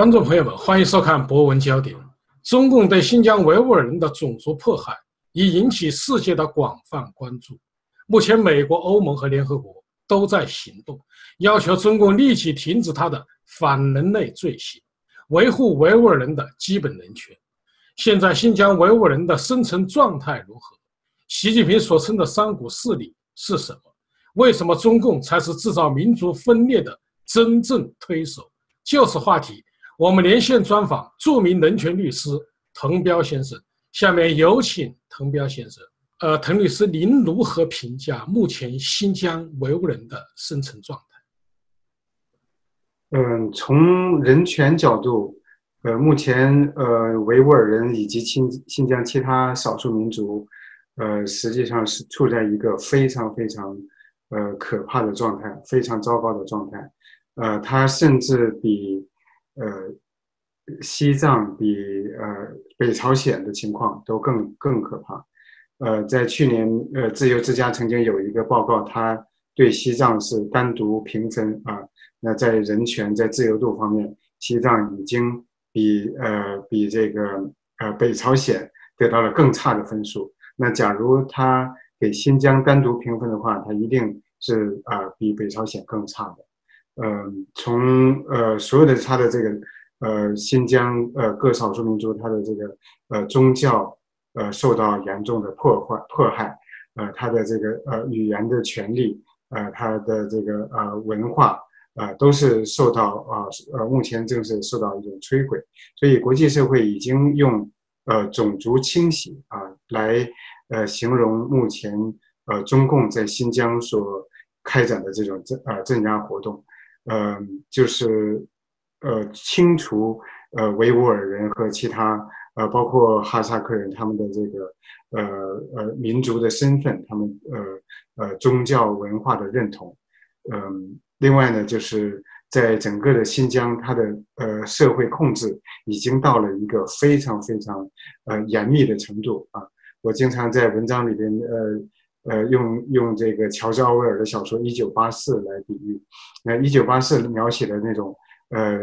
观众朋友们，欢迎收看《博文焦点》。中共对新疆维吾尔人的种族迫害已引起世界的广泛关注。目前，美国、欧盟和联合国都在行动，要求中共立即停止他的反人类罪行，维护维吾尔人的基本人权。现在，新疆维吾尔人的生存状态如何？习近平所称的三股势力是什么？为什么中共才是制造民族分裂的真正推手？就此话题。我们连线专访著名人权律师滕彪先生，下面有请滕彪先生。呃，滕律师，您如何评价目前新疆维吾尔人的生存状态？嗯，从人权角度，呃，目前呃维吾尔人以及新新疆其他少数民族，呃，实际上是处在一个非常非常呃可怕的状态，非常糟糕的状态。呃，他甚至比。呃，西藏比呃北朝鲜的情况都更更可怕。呃，在去年，呃，自由之家曾经有一个报告，他对西藏是单独评分啊。那在人权、在自由度方面，西藏已经比呃比这个呃北朝鲜得到了更差的分数。那假如他给新疆单独评分的话，他一定是啊比北朝鲜更差的。嗯，从呃所有的他的这个呃新疆呃各少数民族他的这个呃宗教呃受到严重的破坏迫害，呃他的这个呃语言的权利呃他的这个呃文化啊都是受到啊呃目前正是受到一种摧毁，所以国际社会已经用呃种族清洗啊来呃形容目前呃中共在新疆所开展的这种镇呃镇压活动。嗯，就是，呃，清除呃维吾尔人和其他呃包括哈萨克人他们的这个呃呃民族的身份，他们呃呃宗教文化的认同。嗯，另外呢，就是在整个的新疆，它的呃社会控制已经到了一个非常非常呃严密的程度啊。我经常在文章里边呃。呃，用用这个乔治奥威尔的小说《一九八四》来比喻，那《一九八四》描写的那种呃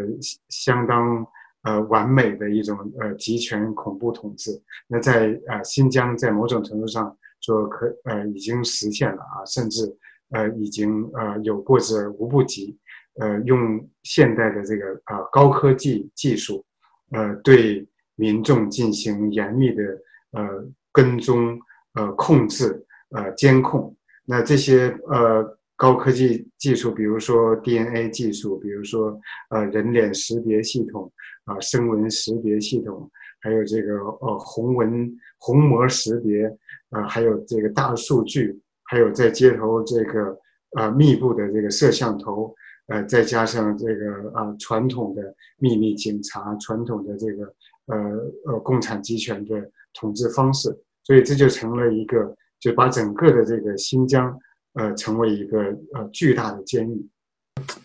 相当呃完美的一种呃集权恐怖统治，那在呃新疆在某种程度上说可呃已经实现了啊，甚至呃已经呃有过之而无不及，呃用现代的这个啊高科技技术，呃对民众进行严密的呃跟踪呃控制。呃，监控那这些呃高科技技术，比如说 DNA 技术，比如说呃人脸识别系统啊，声纹识别系统，还有这个呃虹纹虹膜识别啊，还有这个大数据，还有在街头这个呃密布的这个摄像头，呃再加上这个啊传统的秘密警察，传统的这个呃呃共产集权的统治方式，所以这就成了一个。就把整个的这个新疆，呃，成为一个呃巨大的监狱。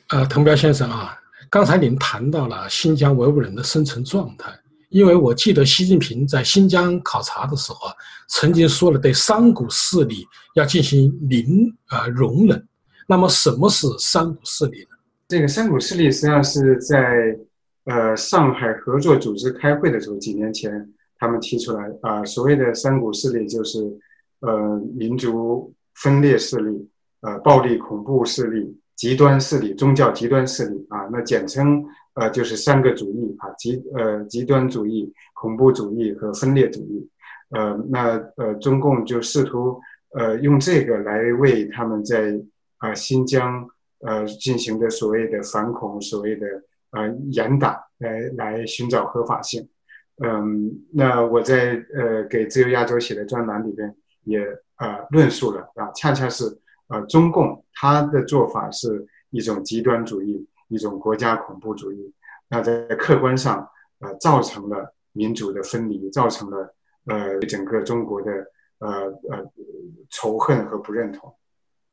呃，滕彪先生啊，刚才您谈到了新疆维吾尔人的生存状态，因为我记得习近平在新疆考察的时候啊，曾经说了对三股势力要进行零呃容忍。那么什么是三股势力呢？这个三股势力实际上是在呃上海合作组织开会的时候，几年前他们提出来啊，所谓的三股势力就是。呃，民族分裂势力，呃，暴力恐怖势力，极端势力，宗教极端势力啊，那简称呃就是三个主义啊，极呃极端主义、恐怖主义和分裂主义，呃，那呃中共就试图呃用这个来为他们在啊新疆呃进行的所谓的反恐、所谓的呃严打来来寻找合法性，嗯，那我在呃给自由亚洲写的专栏里边。也呃论述了啊，恰恰是呃中共他的做法是一种极端主义，一种国家恐怖主义，那在客观上呃造成了民主的分离，造成了呃整个中国的呃呃仇恨和不认同。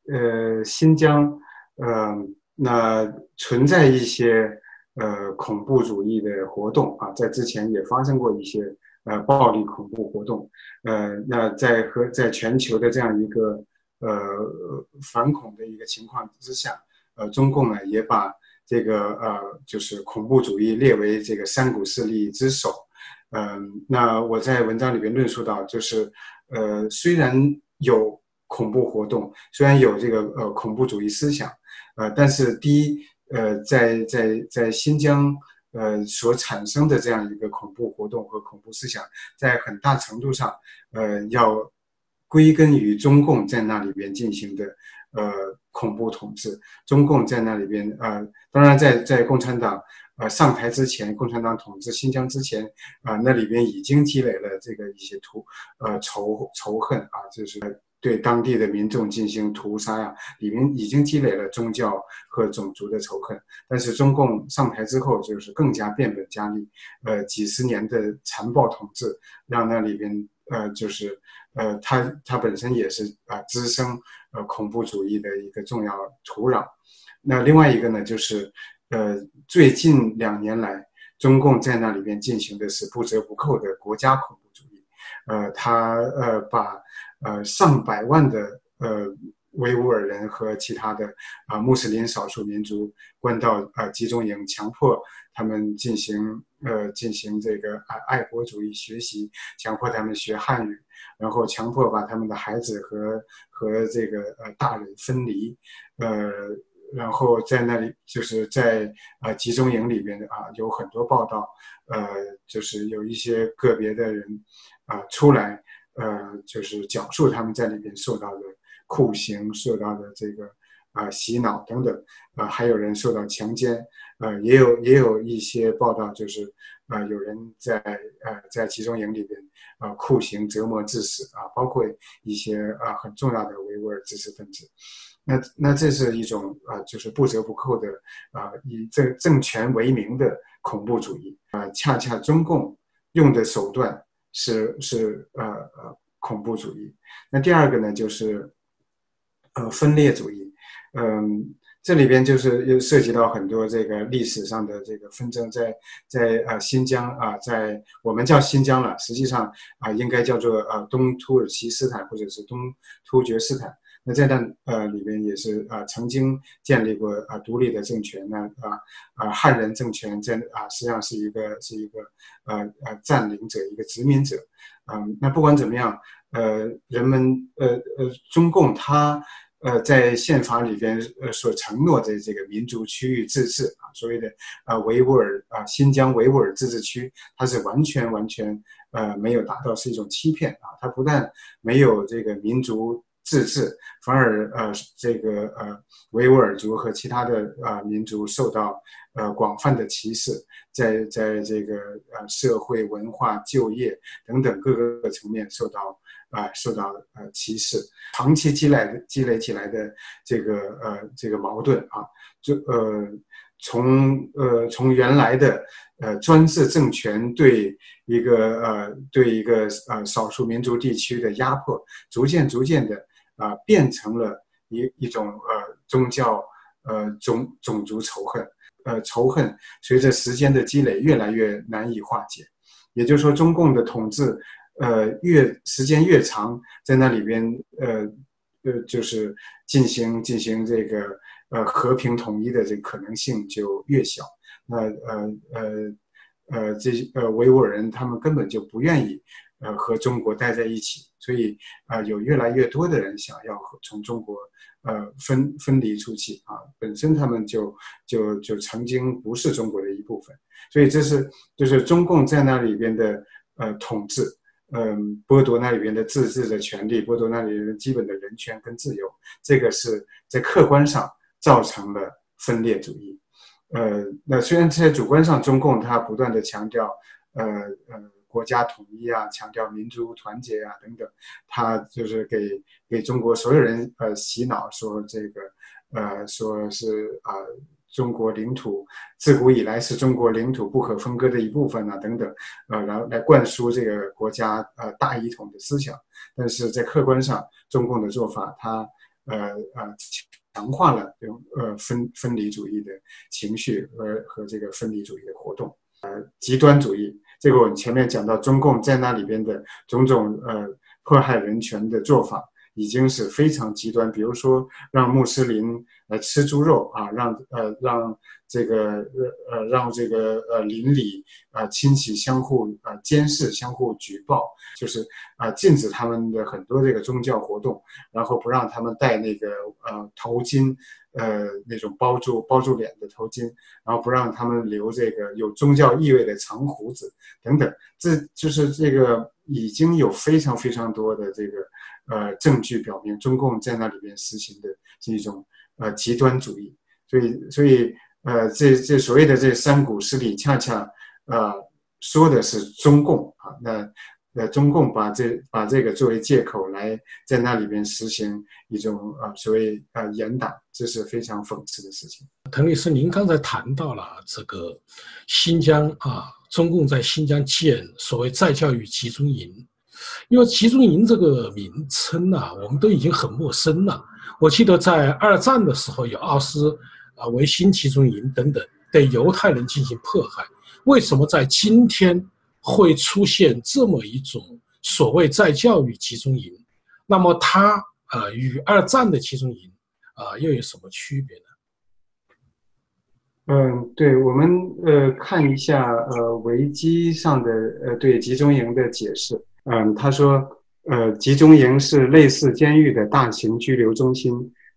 呃，新疆呃那存在一些呃恐怖主义的活动啊，在之前也发生过一些。呃，暴力恐怖活动，呃，那在和在全球的这样一个呃反恐的一个情况之下，呃，中共呢也把这个呃就是恐怖主义列为这个三股势力之首。嗯，那我在文章里边论述到，就是呃虽然有恐怖活动，虽然有这个呃恐怖主义思想，呃，但是第一呃在在在新疆。呃，所产生的这样一个恐怖活动和恐怖思想，在很大程度上，呃，要归根于中共在那里边进行的呃恐怖统治。中共在那里边，呃，当然在在共产党呃上台之前，共产党统治新疆之前，啊，那里边已经积累了这个一些图呃仇仇恨啊，就是。对当地的民众进行屠杀呀，里面已经积累了宗教和种族的仇恨。但是中共上台之后，就是更加变本加厉，呃，几十年的残暴统治，让那里边呃，就是呃，它它本身也是啊，滋生呃恐怖主义的一个重要土壤。那另外一个呢，就是呃，最近两年来，中共在那里边进行的是不折不扣的国家恐怖主义，呃，他呃把。呃，上百万的呃维吾尔人和其他的啊穆斯林少数民族关到呃集中营，强迫他们进行呃进行这个爱爱国主义学习，强迫他们学汉语，然后强迫把他们的孩子和和这个呃大人分离，呃，然后在那里就是在啊集中营里边啊有很多报道，呃，就是有一些个别的人啊出来。呃，就是讲述他们在里边受到的酷刑、受到的这个啊洗脑等等，啊，还有人受到强奸，呃，也有也有一些报道，就是啊，有人在呃在集中营里边啊酷刑折磨致死啊，包括一些啊很重要的维吾尔知识分子，那那这是一种啊就是不折不扣的啊以政政权为名的恐怖主义啊，恰恰中共用的手段。是是呃呃恐怖主义，那第二个呢就是呃分裂主义，嗯，这里边就是又涉及到很多这个历史上的这个纷争，在在呃新疆啊，在我们叫新疆了，实际上啊应该叫做呃东土耳其斯坦或者是东突厥斯坦。那在那呃里边也是啊曾经建立过啊独立的政权呢啊啊汉人政权在啊实际上是一个是一个呃呃占领者一个殖民者，嗯那不管怎么样呃人们呃呃中共他呃在宪法里边呃所承诺的这个民族区域自治啊所谓的啊维吾尔啊新疆维吾尔自治区它是完全完全呃没有达到是一种欺骗啊它不但没有这个民族。自治反而呃这个呃维吾尔族和其他的啊民族受到呃广泛的歧视，在在这个呃社会文化就业等等各个层面受到啊受到呃歧视，长期积累积累起来的这个呃这个矛盾啊，就呃从呃从原来的呃专制政权对一个呃对一个呃少数民族地区的压迫，逐渐逐渐的。啊，变成了一一种呃宗教呃种种族仇恨，呃仇恨随着时间的积累越来越难以化解，也就是说，中共的统治呃越时间越长，在那里边呃呃就是进行进行这个呃和平统一的这个可能性就越小。那呃呃呃这呃维吾尔人他们根本就不愿意。呃，和中国待在一起，所以啊，有越来越多的人想要和从中国呃分分离出去啊。本身他们就就就曾经不是中国的一部分，所以这是就是中共在那里边的呃统治，嗯，剥夺那里边的自治的权利，剥夺那里边基本的人权跟自由，这个是在客观上造成了分裂主义。呃，那虽然在主观上，中共他不断的强调，呃呃。国家统一啊，强调民族团结啊，等等，他就是给给中国所有人呃洗脑，说这个呃说是啊中国领土自古以来是中国领土不可分割的一部分啊，等等，呃，然后来灌输这个国家呃大一统的思想。但是在客观上，中共的做法，它呃呃强化了这种呃分分离主义的情绪和和这个分离主义的活动，呃极端主义。这个我们前面讲到，中共在那里边的种种呃迫害人权的做法，已经是非常极端，比如说让穆斯林来吃猪肉啊，让呃让这个呃让这个呃邻里啊亲戚相互啊监视、相互举报，就是啊禁止他们的很多这个宗教活动，然后不让他们戴那个呃头巾，呃那种包住包住脸的头巾，然后不让他们留这个有宗教意味的长胡子等等，这就是这个已经有非常非常多的这个。呃，证据表明，中共在那里边实行的是一种呃极端主义，所以，所以，呃，这这所谓的这三股势力，恰恰呃说的是中共啊，那呃中共把这把这个作为借口来在那里边实行一种啊所谓啊严打，这是非常讽刺的事情。滕律师，您刚才谈到了这个新疆啊，中共在新疆建所谓再教育集中营。因为集中营这个名称呢，我们都已经很陌生了。我记得在二战的时候，有奥斯啊维辛集中营等等对犹太人进行迫害。为什么在今天会出现这么一种所谓再教育集中营？那么它呃与二战的集中营啊又有什么区别呢？嗯，对我们呃看一下呃维基上的呃对集中营的解释。嗯，他说，呃，集中营是类似监狱的大型拘留中心，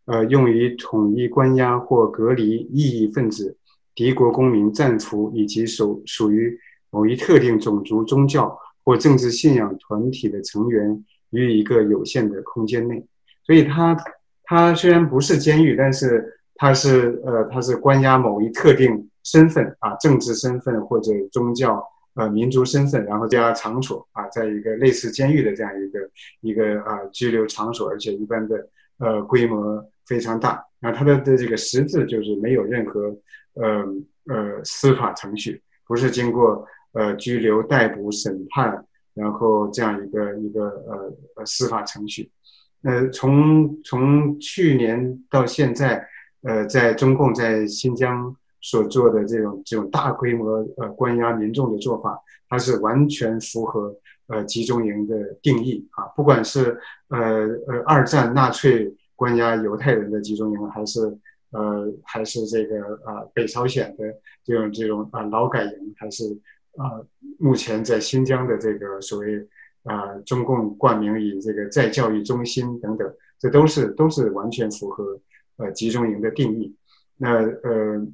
呃，用于统一关押或隔离异议分子、敌国公民、战俘以及属属于某一特定种族、宗教或政治信仰团体的成员于一个有限的空间内。所以，他他虽然不是监狱，但是他是呃，他是关押某一特定身份啊，政治身份或者宗教。呃，民族身份，然后加场所啊，在一个类似监狱的这样一个一个啊拘留场所，而且一般的呃规模非常大。那它的的这个实质就是没有任何呃呃司法程序，不是经过呃拘留、逮捕、审判，然后这样一个一个呃呃司法程序。呃，从从去年到现在，呃，在中共在新疆。所做的这种这种大规模呃关押民众的做法，它是完全符合呃集中营的定义啊，不管是呃呃二战纳粹关押犹太人的集中营，还是呃还是这个啊北朝鲜的这种这种啊劳改营，还是啊目前在新疆的这个所谓啊中共冠名以这个再教育中心等等，这都是都是完全符合呃集中营的定义。那呃。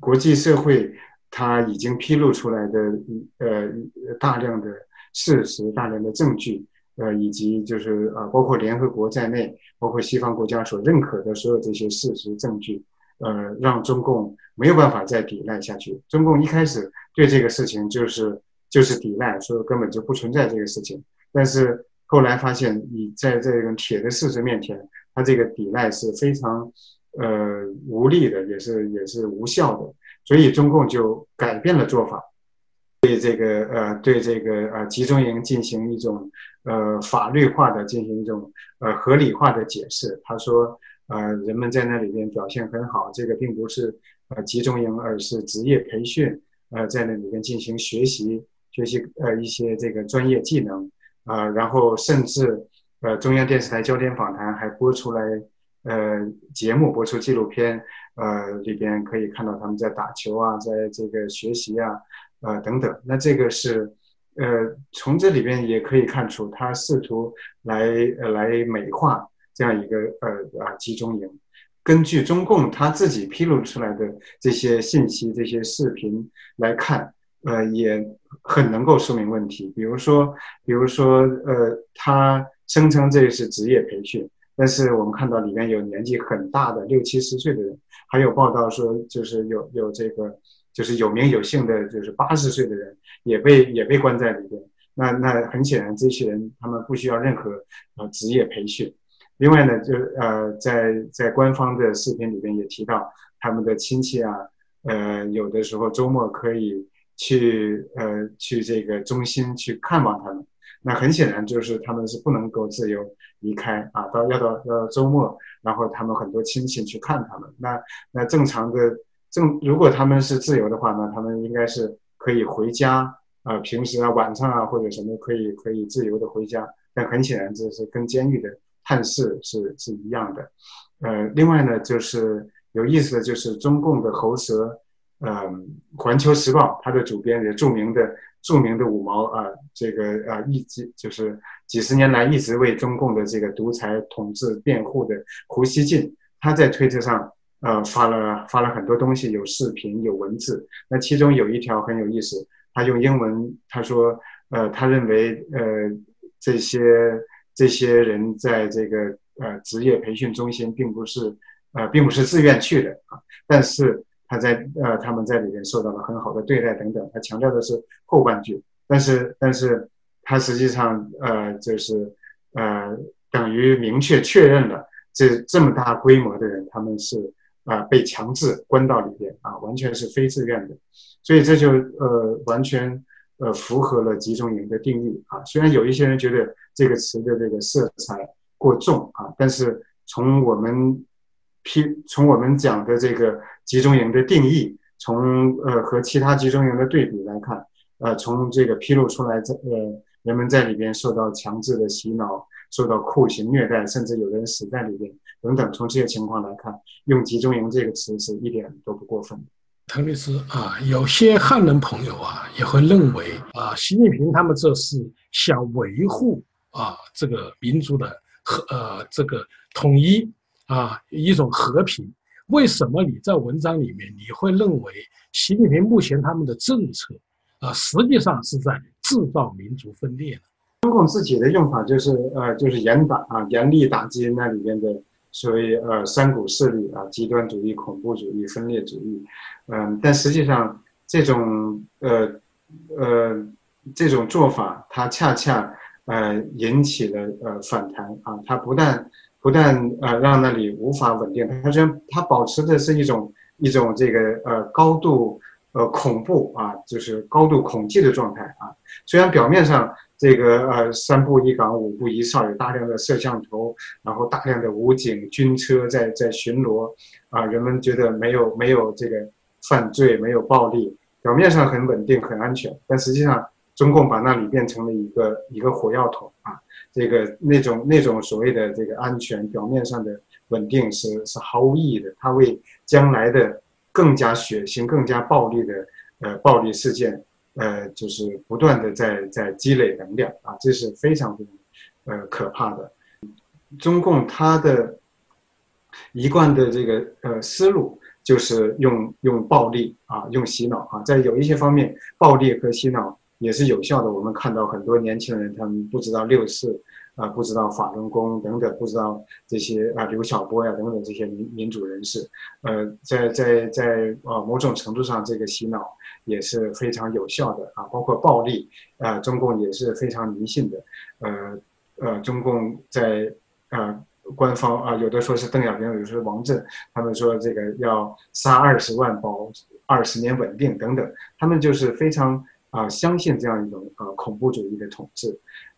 国际社会，它已经披露出来的呃大量的事实、大量的证据，呃，以及就是啊，包括联合国在内，包括西方国家所认可的所有这些事实证据，呃，让中共没有办法再抵赖下去。中共一开始对这个事情就是就是抵赖，说根本就不存在这个事情。但是后来发现，你在这种铁的事实面前，他这个抵赖是非常。呃，无力的也是也是无效的，所以中共就改变了做法，对这个呃对这个呃集中营进行一种呃法律化的进行一种呃合理化的解释。他说，呃，人们在那里边表现很好，这个并不是呃集中营，而是职业培训，呃，在那里边进行学习学习呃一些这个专业技能啊，然后甚至呃中央电视台焦点访谈还播出来。呃，节目播出纪录片，呃，里边可以看到他们在打球啊，在这个学习啊，呃，等等。那这个是，呃，从这里边也可以看出，他试图来呃来美化这样一个呃啊集中营。根据中共他自己披露出来的这些信息、这些视频来看，呃，也很能够说明问题。比如说，比如说，呃，他声称这是职业培训。但是我们看到里面有年纪很大的六七十岁的人，还有报道说就是有有这个就是有名有姓的，就是八十岁的人也被也被关在里边。那那很显然，这些人他们不需要任何呃职业培训。另外呢，就呃在在官方的视频里边也提到，他们的亲戚啊，呃有的时候周末可以去呃去这个中心去看望他们。那很显然就是他们是不能够自由。离开啊，到要到要到周末，然后他们很多亲戚去看他们。那那正常的正，如果他们是自由的话呢，他们应该是可以回家啊，平时啊晚上啊或者什么可以可以自由的回家。但很显然这是跟监狱的汉室是是一样的。呃，另外呢，就是有意思的就是中共的喉舌，嗯，《环球时报》它的主编也著名的著名的五毛啊，这个啊一直就是几十年来一直为中共的这个独裁统治辩护的胡锡进，他在推特上呃发了发了很多东西，有视频有文字。那其中有一条很有意思，他用英文他说，呃，他认为呃这些这些人在这个。呃，职业培训中心并不是，呃，并不是自愿去的啊。但是他在呃，他们在里面受到了很好的对待等等。他强调的是后半句，但是但是他实际上呃，就是呃，等于明确确认了这这么大规模的人他们是啊被强制关到里边啊，完全是非自愿的。所以这就呃完全呃符合了集中营的定义啊。虽然有一些人觉得这个词的这个色彩。过重啊！但是从我们批从我们讲的这个集中营的定义，从呃和其他集中营的对比来看，呃，从这个披露出来，在呃人们在里边受到强制的洗脑，受到酷刑虐待，甚至有人死在里边等等，从这些情况来看，用集中营这个词是一点都不过分的。滕律师啊，有些汉人朋友啊也会认为啊，习近平他们这是想维护啊这个民族的。和呃，这个统一啊，一种和平。为什么你在文章里面你会认为习近平目前他们的政策啊，实际上是在制造民族分裂呢？中共自己的用法就是呃，就是严打啊，严厉打击那里面的所谓呃三股势力啊，极端主义、恐怖主义、分裂主义。嗯，但实际上这种呃呃这种做法，它恰恰。呃，引起了呃反弹啊！它不但不但呃让那里无法稳定，它虽然它保持的是一种一种这个呃高度呃恐怖啊，就是高度恐惧的状态啊。虽然表面上这个呃三步一岗五步一哨，有大量的摄像头，然后大量的武警军车在在巡逻啊，人们觉得没有没有这个犯罪，没有暴力，表面上很稳定很安全，但实际上。中共把那里变成了一个一个火药桶啊，这个那种那种所谓的这个安全表面上的稳定是是毫无意义的，它为将来的更加血腥、更加暴力的呃暴力事件呃就是不断的在在积累能量啊，这是非常非常呃可怕的。中共它的一贯的这个呃思路就是用用暴力啊，用洗脑啊，在有一些方面，暴力和洗脑。也是有效的。我们看到很多年轻人，他们不知道六四，啊，不知道法轮功等等，不知道这些啊刘晓波呀等等这些民民主人士，呃，在在在啊某种程度上，这个洗脑也是非常有效的啊。包括暴力啊，中共也是非常迷信的。呃呃，中共在呃官方啊有的说是邓小平，有的说王震，他们说这个要杀二十万保二十年稳定等等，他们就是非常。啊，相信这样一种呃恐怖主义的统治，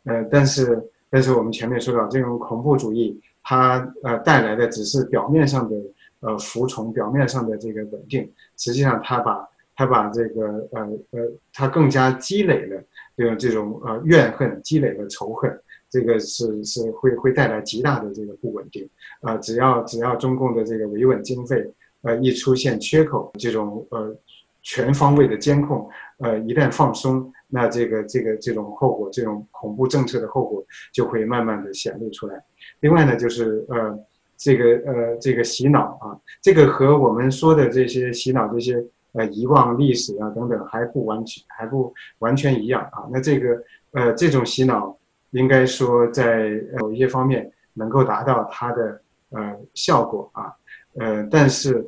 呃，但是但是我们前面说到，这种恐怖主义它呃带来的只是表面上的呃服从，表面上的这个稳定，实际上它把他把这个呃呃，他更加积累了这种这种呃怨恨，积累了仇恨，这个是是会会带来极大的这个不稳定，啊，只要只要中共的这个维稳经费呃一出现缺口，这种呃。全方位的监控，呃，一旦放松，那这个这个这种后果，这种恐怖政策的后果就会慢慢的显露出来。另外呢，就是呃，这个呃，这个洗脑啊，这个和我们说的这些洗脑这些呃遗忘历史啊等等还不完全还不完全一样啊。那这个呃这种洗脑应该说在某一些方面能够达到它的呃效果啊，呃，但是。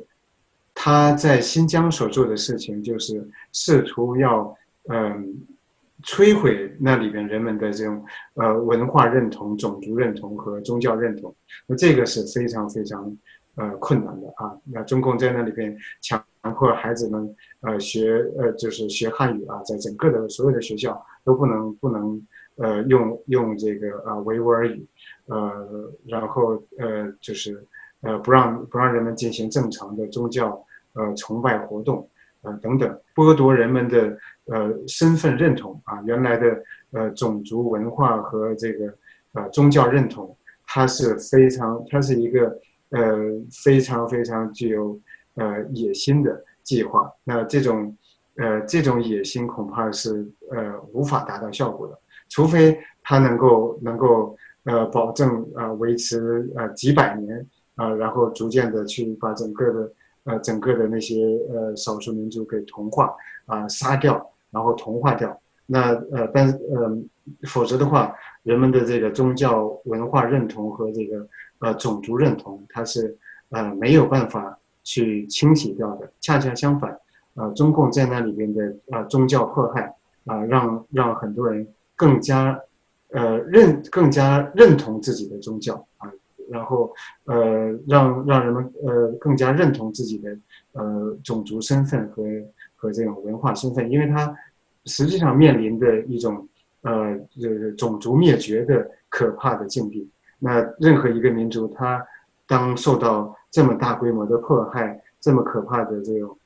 他在新疆所做的事情，就是试图要嗯摧毁那里边人们的这种呃文化认同、种族认同和宗教认同。那这个是非常非常呃困难的啊。那中共在那里边强迫孩子们呃学呃就是学汉语啊，在整个的所有的学校都不能不能呃用用这个呃维吾尔语，呃然后呃就是。呃，不让不让人们进行正常的宗教呃崇拜活动，呃等等，剥夺人们的呃身份认同啊，原来的呃种族文化和这个呃宗教认同，它是非常，它是一个呃非常非常具有呃野心的计划。那这种呃这种野心恐怕是呃无法达到效果的，除非它能够能够呃保证啊维持呃几百年啊，然后逐渐的去把整个的呃整个的那些呃少数民族给同化啊杀掉，然后同化掉。那呃，但呃，否则的话，人们的这个宗教文化认同和这个呃种族认同，它是呃没有办法去清洗掉的。恰恰相反，呃，中共在那里边的呃宗教迫害啊，让让很多人更加呃认更加认同自己的宗教啊，然后呃让让人们呃更加认同自己的呃种族身份和和这种文化身份，因为他。实际上面临的一种，呃，就是种族灭绝的可怕的境地。那任何一个民族，他当受到这么大规模的迫害、这么可怕的这种、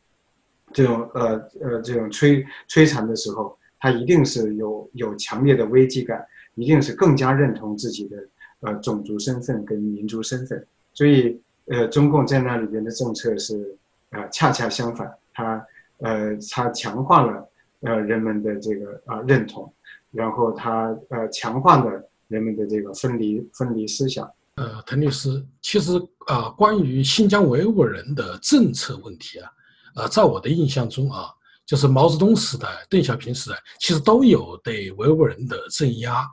这种呃呃这种摧摧残的时候，他一定是有有强烈的危机感，一定是更加认同自己的呃种族身份跟民族身份。所以，呃，中共在那里边的政策是，呃，恰恰相反，它呃，它强化了。呃，人们的这个啊认同，然后他呃强化了人们的这个分离分离思想。呃，滕律师，其实啊，关于新疆维吾尔人的政策问题啊，呃，在我的印象中啊，就是毛泽东时代、邓小平时代，其实都有对维吾尔人的镇压，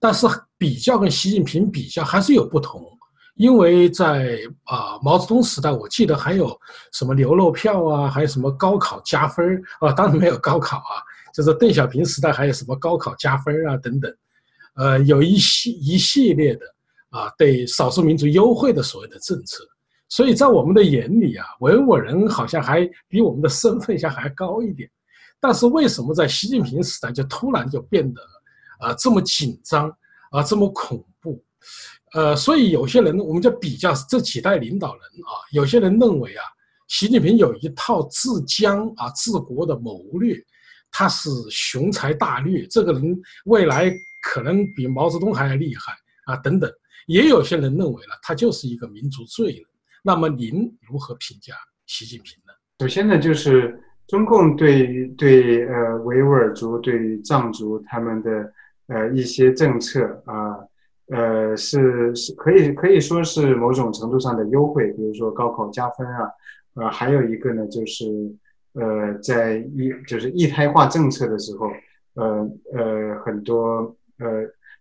但是比较跟习近平比较还是有不同。因为在啊毛泽东时代，我记得还有什么牛肉票啊，还有什么高考加分儿啊，当然没有高考啊。就是邓小平时代还有什么高考加分儿啊等等，呃，有一系一系列的啊对少数民族优惠的所谓的政策。所以在我们的眼里啊，维吾尔人好像还比我们的身份像还高一点。但是为什么在习近平时代就突然就变得啊这么紧张啊这么恐怖？呃，所以有些人我们就比较这几代领导人啊，有些人认为啊，习近平有一套治疆啊治国的谋略，他是雄才大略，这个人未来可能比毛泽东还要厉害啊等等。也有些人认为了，他就是一个民族罪人。那么您如何评价习近平呢？首先呢，就是中共对对呃维吾尔族、对藏族他们的呃一些政策啊。呃，是是可以可以说是某种程度上的优惠，比如说高考加分啊，呃，还有一个呢，就是呃，在一就是一胎化政策的时候，呃呃，很多呃，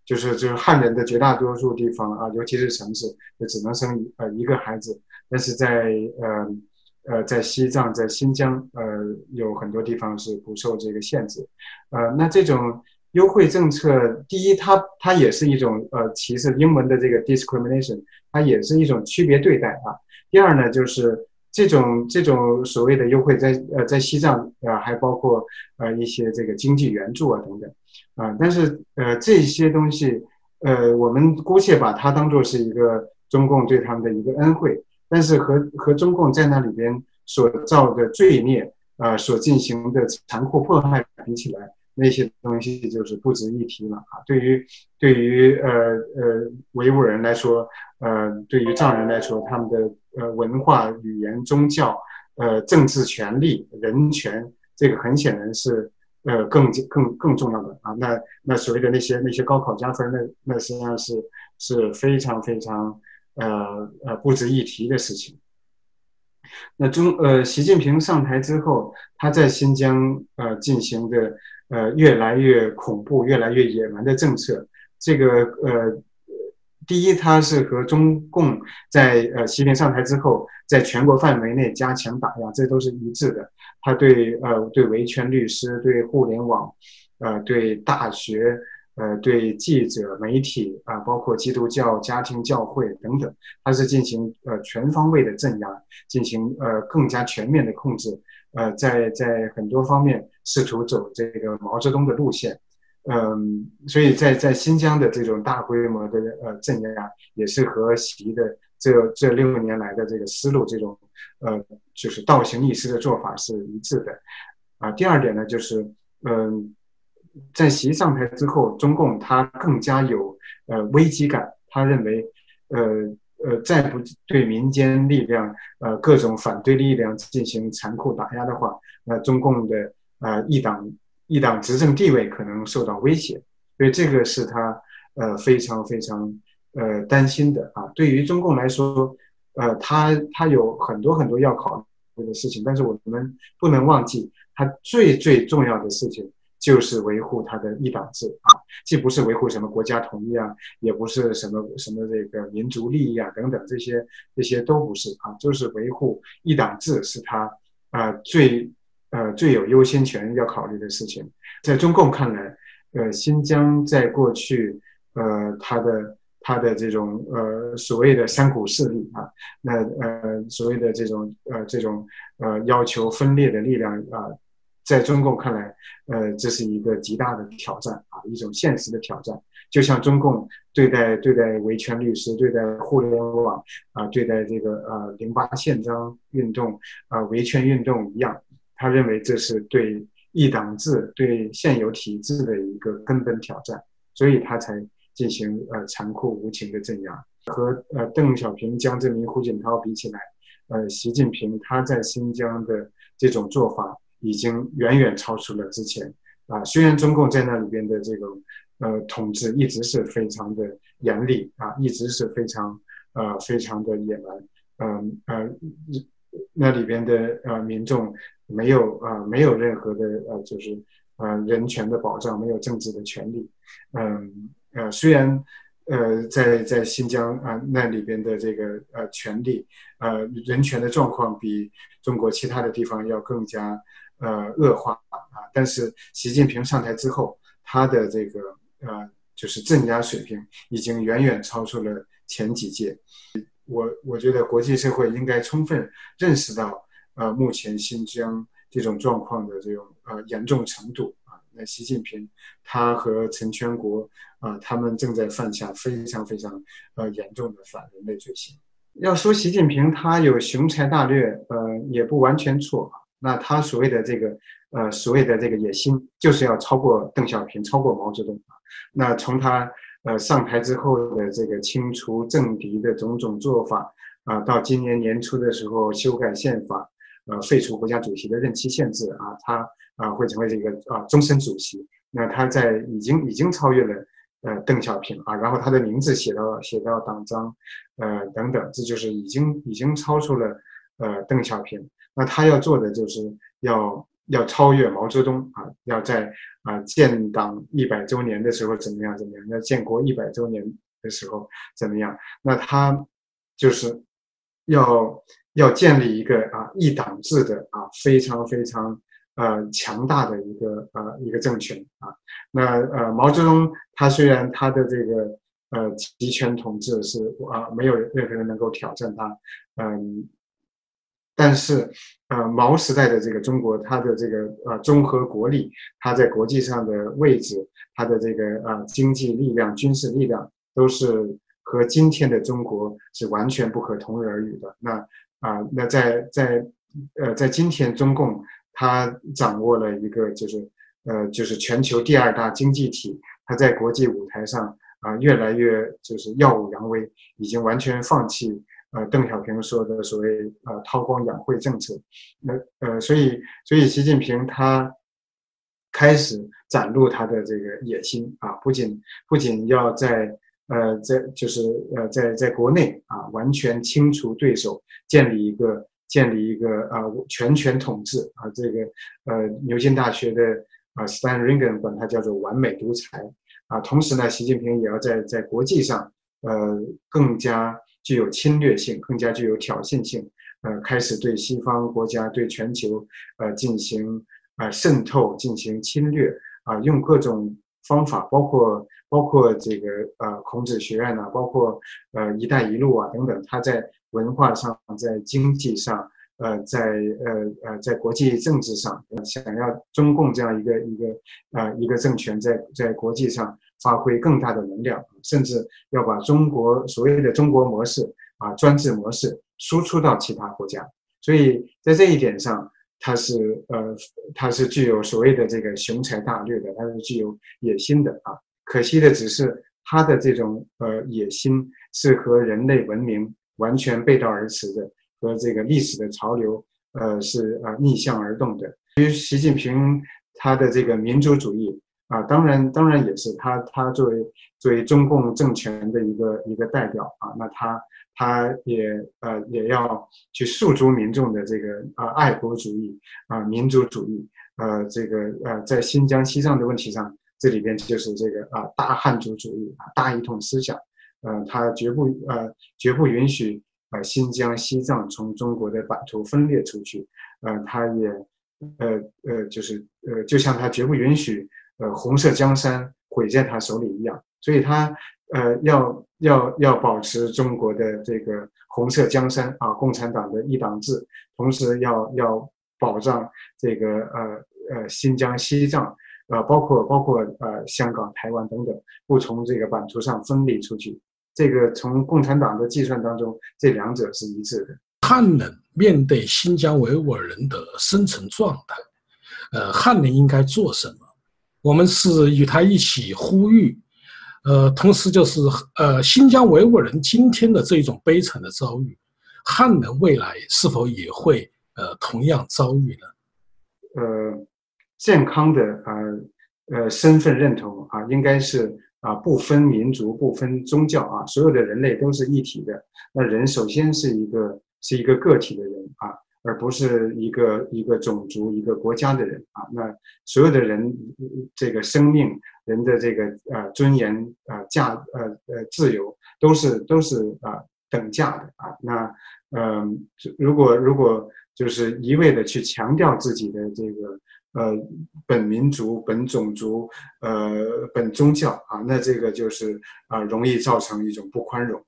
就是就是汉人的绝大多数地方啊，尤其是城市，就只能生呃一个孩子，但是在呃呃在西藏在新疆呃有很多地方是不受这个限制，呃，那这种。优惠政策，第一，它它也是一种呃歧视，英文的这个 discrimination，它也是一种区别对待啊。第二呢，就是这种这种所谓的优惠，在呃在西藏啊，还包括呃一些这个经济援助啊等等啊。但是呃这些东西，呃我们姑且把它当做是一个中共对他们的一个恩惠，但是和和中共在那里边所造的罪孽啊，所进行的残酷迫害比起来。那些东西就是不值一提了啊！对于对于呃呃维吾尔人来说，呃对于藏人来说，他们的呃文化、语言、宗教、呃政治权利、人权，这个很显然是呃更更更重要的啊！那那所谓的那些那些高考加分，那那实际上是是非常非常呃呃不值一提的事情。那中呃习近平上台之后，他在新疆呃进行的。呃，越来越恐怖、越来越野蛮的政策，这个呃，第一，它是和中共在呃习近平上台之后，在全国范围内加强打压，这都是一致的。他对呃对维权律师、对互联网、呃对大学、呃对记者、媒体啊，包括基督教家庭教会等等，他是进行呃全方位的镇压，进行呃更加全面的控制。呃，在在很多方面试图走这个毛泽东的路线，嗯，所以在在新疆的这种大规模的呃镇压，也是和习的这这六年来的这个思路，这种呃就是倒行逆施的做法是一致的。啊，第二点呢，就是嗯，在习上台之后，中共他更加有呃危机感，他认为呃呃再不对民间力量呃各种反对力量进行残酷打压的话，那中共的呃一党一党执政地位可能受到威胁，所以这个是他呃非常非常呃担心的啊。对于中共来说，呃，他他有很多很多要考虑的事情，但是我们不能忘记，他最最重要的事情就是维护他的一党制啊，既不是维护什么国家统一啊，也不是什么什么这个民族利益啊等等这些这些都不是啊，就是维护一党制是他啊最呃最有优先权要考虑的事情。在中共看来，呃，新疆在过去呃它的。他的这种呃所谓的三股势力啊，那呃所谓的这种呃这种呃要求分裂的力量啊，在中共看来，呃这是一个极大的挑战啊，一种现实的挑战。就像中共对待对待维权律师、对待互联网啊、对待这个呃零八宪章运动啊、维权运动一样，他认为这是对一党制、对现有体制的一个根本挑战，所以他才。进行呃残酷无情的镇压，和呃邓小平、江泽民、胡锦涛比起来，呃，习近平他在新疆的这种做法已经远远超出了之前啊。虽然中共在那里边的这种呃统治一直是非常的严厉啊，一直是非常呃非常的野蛮，嗯呃那里边的呃民众没有啊没有任何的呃就是呃人权的保障，没有政治的权利，嗯。呃，虽然，呃，在在新疆啊那里边的这个呃权利，呃人权的状况比中国其他的地方要更加呃恶化啊，但是习近平上台之后，他的这个呃就是镇压水平已经远远超出了前几届。我我觉得国际社会应该充分认识到，呃，目前新疆这种状况的这种呃严重程度啊。那习近平，他和陈全国啊，他们正在犯下非常非常呃严重的反人类罪行。要说习近平他有雄才大略，呃，也不完全错。那他所谓的这个呃所谓的这个野心，就是要超过邓小平，超过毛泽东。那从他呃上台之后的这个清除政敌的种种做法啊，到今年年初的时候修改宪法，呃，废除国家主席的任期限制啊，他。啊，会成为这个啊终身主席。那他在已经已经超越了呃邓小平啊，然后他的名字写到写到党章，呃等等，这就是已经已经超出了呃邓小平。那他要做的就是要要超越毛泽东啊，要在啊建党一百周年的时候怎么样怎么样，要建国一百周年的时候怎么样？那他就是要要建立一个啊一党制的啊非常非常。呃，强大的一个呃一个政权啊，那呃毛泽东他虽然他的这个呃集权统治是啊没有任何人能够挑战他，嗯，但是呃毛时代的这个中国，它的这个呃综合国力，它在国际上的位置，它的这个呃经济力量、军事力量，都是和今天的中国是完全不可同日而语的。那啊，那在在呃在今天中共。他掌握了一个，就是，呃，就是全球第二大经济体。他在国际舞台上啊，越来越就是耀武扬威，已经完全放弃呃邓小平说的所谓呃韬光养晦政策。那呃，所以所以习近平他开始展露他的这个野心啊，不仅不仅要在呃在就是呃在在国内啊完全清除对手，建立一个。建立一个啊全权统治啊，这个呃牛津大学的啊 Stan Ringen 管它叫做完美独裁啊。同时呢，习近平也要在在国际上呃更加具有侵略性，更加具有挑衅性，呃开始对西方国家对全球呃进行啊渗透，进行侵略啊，用各种方法，包括包括这个呃孔子学院呐，包括呃一带一路啊等等，他在。文化上，在经济上，呃，在呃呃，在国际政治上，想要中共这样一个一个呃一个政权在在国际上发挥更大的能量，甚至要把中国所谓的中国模式啊专制模式输出到其他国家。所以在这一点上，它是呃它是具有所谓的这个雄才大略的，它是具有野心的啊。可惜的只是他的这种呃野心。是和人类文明完全背道而驰的，和这个历史的潮流呃是呃逆向而动的。于习近平他的这个民族主义啊，当然当然也是他他作为作为中共政权的一个一个代表啊，那他。他也呃也要去诉诸民众的这个呃爱国主义啊民族主义呃这个呃在新疆西藏的问题上，这里边就是这个啊大汉族主义啊大一统思想，呃他绝不呃绝不允许呃新疆西藏从中国的版图分裂出去，呃他也呃呃就是呃就像他绝不允许呃红色江山毁在他手里一样，所以他。呃，要要要保持中国的这个红色江山啊，共产党的一党制，同时要要保障这个呃呃新疆、西藏，呃包括包括呃香港、台湾等等，不从这个版图上分离出去。这个从共产党的计算当中，这两者是一致的。汉人面对新疆维吾尔人的生存状态，呃，汉人应该做什么？我们是与他一起呼吁。呃，同时就是呃，新疆维吾尔人今天的这种悲惨的遭遇，汉人未来是否也会呃同样遭遇呢？呃，健康的呃呃身份认同啊，应该是啊不分民族、不分宗教啊，所有的人类都是一体的。那人首先是一个是一个个体的人啊。而不是一个一个种族、一个国家的人啊，那所有的人，这个生命、人的这个呃尊严、呃价、呃呃自由，都是都是啊等价的啊。那嗯，如果如果就是一味的去强调自己的这个呃本民族、本种族、呃本宗教啊，那这个就是啊容易造成一种不宽容。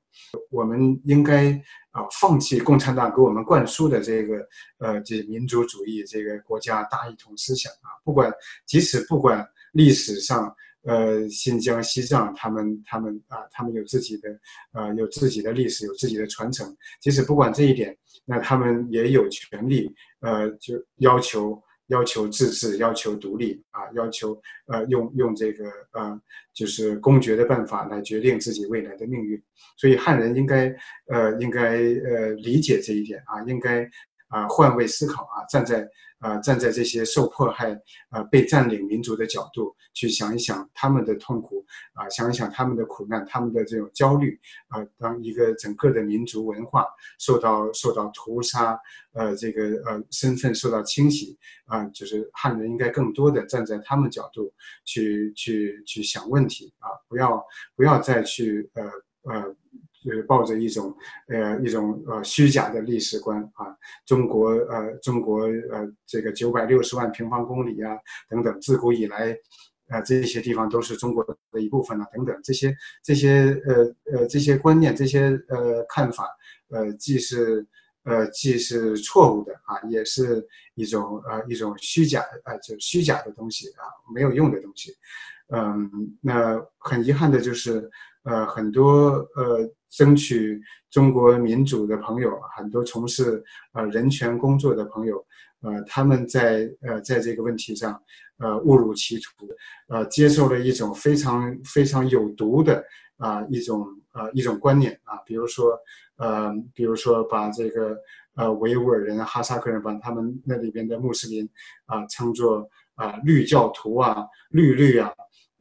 我们应该啊放弃共产党给我们灌输的这个呃这民族主义这个国家大一统思想啊，不管即使不管历史上呃新疆西藏他们他们啊他们有自己的呃有自己的历史有自己的传承，即使不管这一点，那他们也有权利呃就要求。要求自治，要求独立啊，要求呃用用这个呃就是公爵的办法来决定自己未来的命运，所以汉人应该呃应该呃理解这一点啊，应该啊换位思考啊，站在。啊，站在这些受迫害、啊被占领民族的角度去想一想他们的痛苦，啊想一想他们的苦难、他们的这种焦虑，啊，当一个整个的民族文化受到受到屠杀，呃，这个呃身份受到清洗，啊，就是汉人应该更多的站在他们角度去去去想问题，啊，不要不要再去呃呃。就是抱着一种，呃，一种呃虚假的历史观啊，中国呃，中国呃，这个九百六十万平方公里啊，等等，自古以来，啊，这些地方都是中国的一部分啊，等等，这些这些呃呃这些观念，这些呃看法，呃，既是呃既是错误的啊，也是一种呃一种虚假呃，就虚假的东西啊，没有用的东西，嗯，那很遗憾的就是。呃，很多呃，争取中国民主的朋友，很多从事呃人权工作的朋友，呃，他们在呃在这个问题上，呃，误入歧途，呃，接受了一种非常非常有毒的啊一种呃一种观念啊，比如说呃，比如说把这个呃维吾尔人、哈萨克人，把他们那里边的穆斯林啊称作啊绿教徒啊、绿绿啊。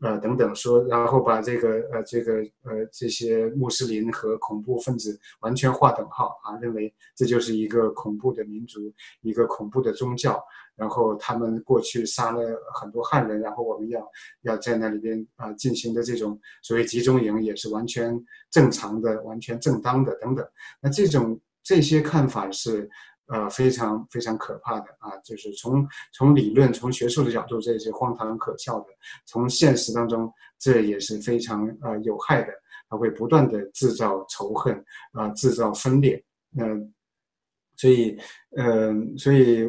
呃，等等说，然后把这个呃，这个呃，这些穆斯林和恐怖分子完全划等号啊，认为这就是一个恐怖的民族，一个恐怖的宗教。然后他们过去杀了很多汉人，然后我们要要在那里边啊进行的这种所谓集中营也是完全正常的、完全正当的等等。那这种这些看法是。呃，非常非常可怕的啊！就是从从理论、从学术的角度，这是荒唐可笑的；从现实当中，这也是非常呃有害的。它会不断的制造仇恨啊，制造分裂。嗯，所以，嗯，所以。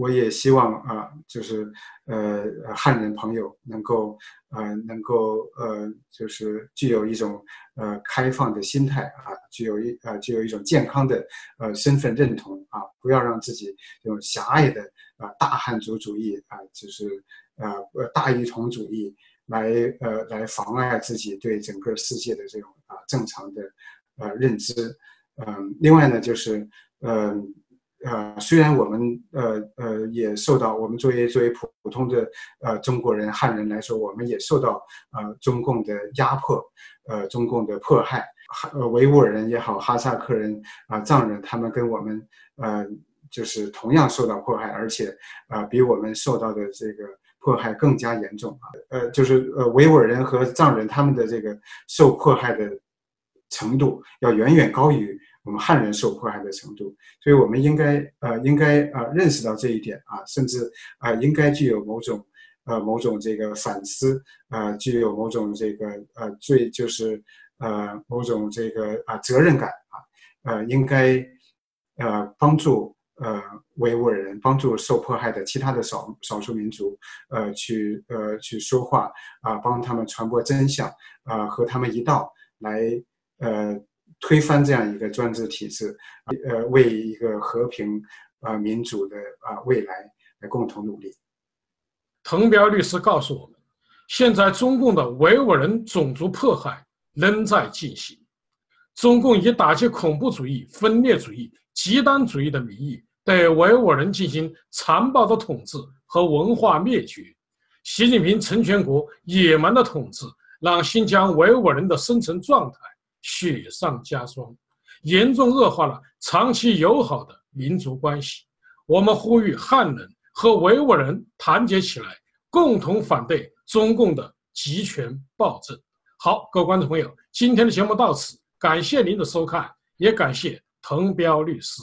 我也希望啊，就是呃汉人朋友能够呃能够呃就是具有一种呃开放的心态啊，具有一呃具有一种健康的呃身份认同啊，不要让自己这种狭隘的啊大汉族主义啊，就是呃大一统主义来呃来妨碍自己对整个世界的这种啊正常的呃认知。嗯，另外呢，就是呃呃，虽然我们呃呃也受到我们作为作为普通的呃中国人汉人来说，我们也受到呃中共的压迫，呃中共的迫害。呃维吾尔人也好，哈萨克人啊藏人，他们跟我们呃就是同样受到迫害，而且啊比我们受到的这个迫害更加严重啊。呃，就是呃维吾尔人和藏人他们的这个受迫害的程度要远远高于。我们汉人受迫害的程度，所以我们应该呃应该呃认识到这一点啊，甚至啊应该具有某种呃某种这个反思啊，具有某种这个呃最就是呃某种这个啊责任感啊，呃应该呃帮助呃维吾尔人，帮助受迫害的其他的少少数民族呃去呃去说话啊，帮他们传播真相啊，和他们一道来呃。推翻这样一个专制体制，呃，为一个和平、啊民主的啊未来来共同努力。滕彪律师告诉我们，现在中共的维吾尔人种族迫害仍在进行，中共以打击恐怖主义、分裂主义、极端主义的名义，对维吾尔人进行残暴的统治和文化灭绝。习近平成全国野蛮的统治，让新疆维吾尔人的生存状态。雪上加霜，严重恶化了长期友好的民族关系。我们呼吁汉人和维吾尔人团结起来，共同反对中共的集权暴政。好，各位观众朋友，今天的节目到此，感谢您的收看，也感谢滕彪律师。